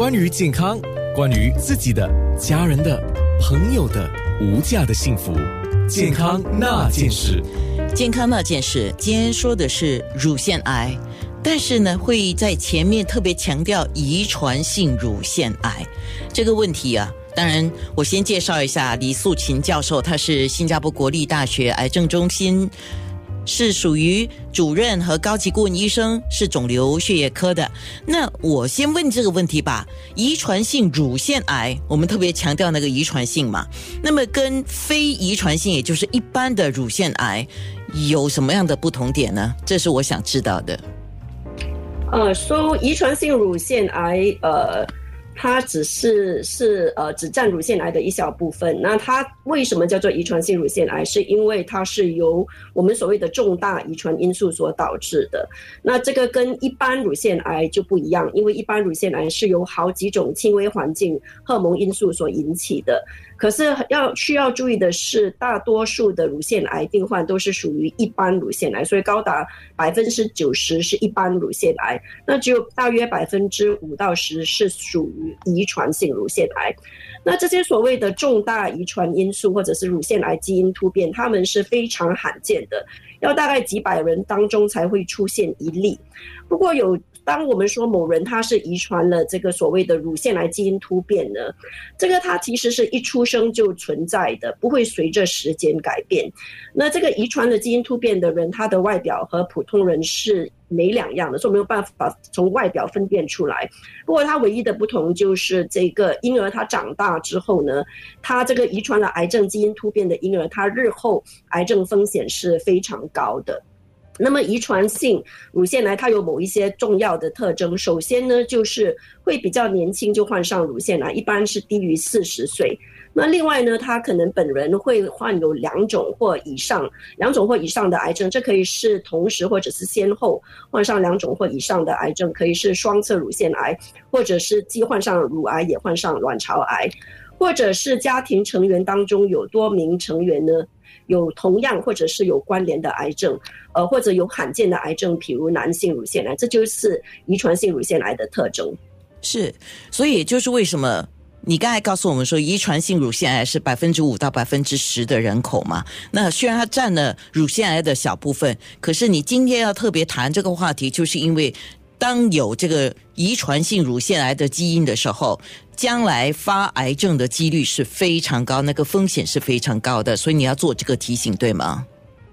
关于健康，关于自己的、家人的、朋友的无价的幸福，健康那件事。健康那件事，今天说的是乳腺癌，但是呢，会在前面特别强调遗传性乳腺癌这个问题啊。当然，我先介绍一下李素琴教授，他是新加坡国立大学癌症中心。是属于主任和高级顾问医生，是肿瘤血液科的。那我先问这个问题吧：遗传性乳腺癌，我们特别强调那个遗传性嘛。那么跟非遗传性，也就是一般的乳腺癌，有什么样的不同点呢？这是我想知道的。呃，说遗传性乳腺癌，呃。它只是是呃只占乳腺癌的一小部分。那它为什么叫做遗传性乳腺癌？是因为它是由我们所谓的重大遗传因素所导致的。那这个跟一般乳腺癌就不一样，因为一般乳腺癌是由好几种轻微环境荷尔蒙因素所引起的。可是要需要注意的是，大多数的乳腺癌病患都是属于一般乳腺癌，所以高达百分之九十是一般乳腺癌，那只有大约百分之五到十是属于遗传性乳腺癌。那这些所谓的重大遗传因素或者是乳腺癌基因突变，他们是非常罕见的，要大概几百人当中才会出现一例。不过有。当我们说某人他是遗传了这个所谓的乳腺癌基因突变呢，这个它其实是一出生就存在的，不会随着时间改变。那这个遗传的基因突变的人，他的外表和普通人是没两样的，所以没有办法从外表分辨出来。不过它唯一的不同就是这个婴儿他长大之后呢，他这个遗传了癌症基因突变的婴儿，他日后癌症风险是非常高的。那么遗传性乳腺癌它有某一些重要的特征，首先呢就是会比较年轻就患上乳腺癌，一般是低于四十岁。那另外呢，他可能本人会患有两种或以上、两种或以上的癌症，这可以是同时或者是先后患上两种或以上的癌症，可以是双侧乳腺癌，或者是既患上乳癌也患上卵巢癌，或者是家庭成员当中有多名成员呢。有同样或者是有关联的癌症，呃，或者有罕见的癌症，比如男性乳腺癌，这就是遗传性乳腺癌的特征。是，所以就是为什么你刚才告诉我们说，遗传性乳腺癌是百分之五到百分之十的人口嘛？那虽然它占了乳腺癌的小部分，可是你今天要特别谈这个话题，就是因为。当有这个遗传性乳腺癌的基因的时候，将来发癌症的几率是非常高，那个风险是非常高的，所以你要做这个提醒，对吗？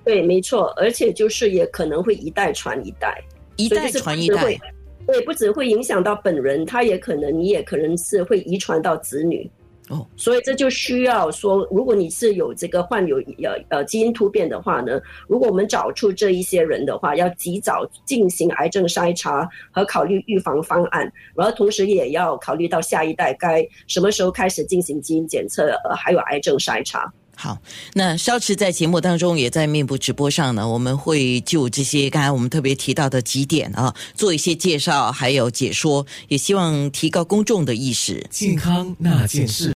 对，没错，而且就是也可能会一代传一代，一代传一代，对，不只会影响到本人，他也可能，你也可能是会遗传到子女。哦，所以这就需要说，如果你是有这个患有呃呃基因突变的话呢，如果我们找出这一些人的话，要及早进行癌症筛查和考虑预防方案，然后同时也要考虑到下一代该什么时候开始进行基因检测，呃，还有癌症筛查。好，那稍迟在节目当中，也在面部直播上呢，我们会就这些刚才我们特别提到的几点啊，做一些介绍，还有解说，也希望提高公众的意识。健康那件事。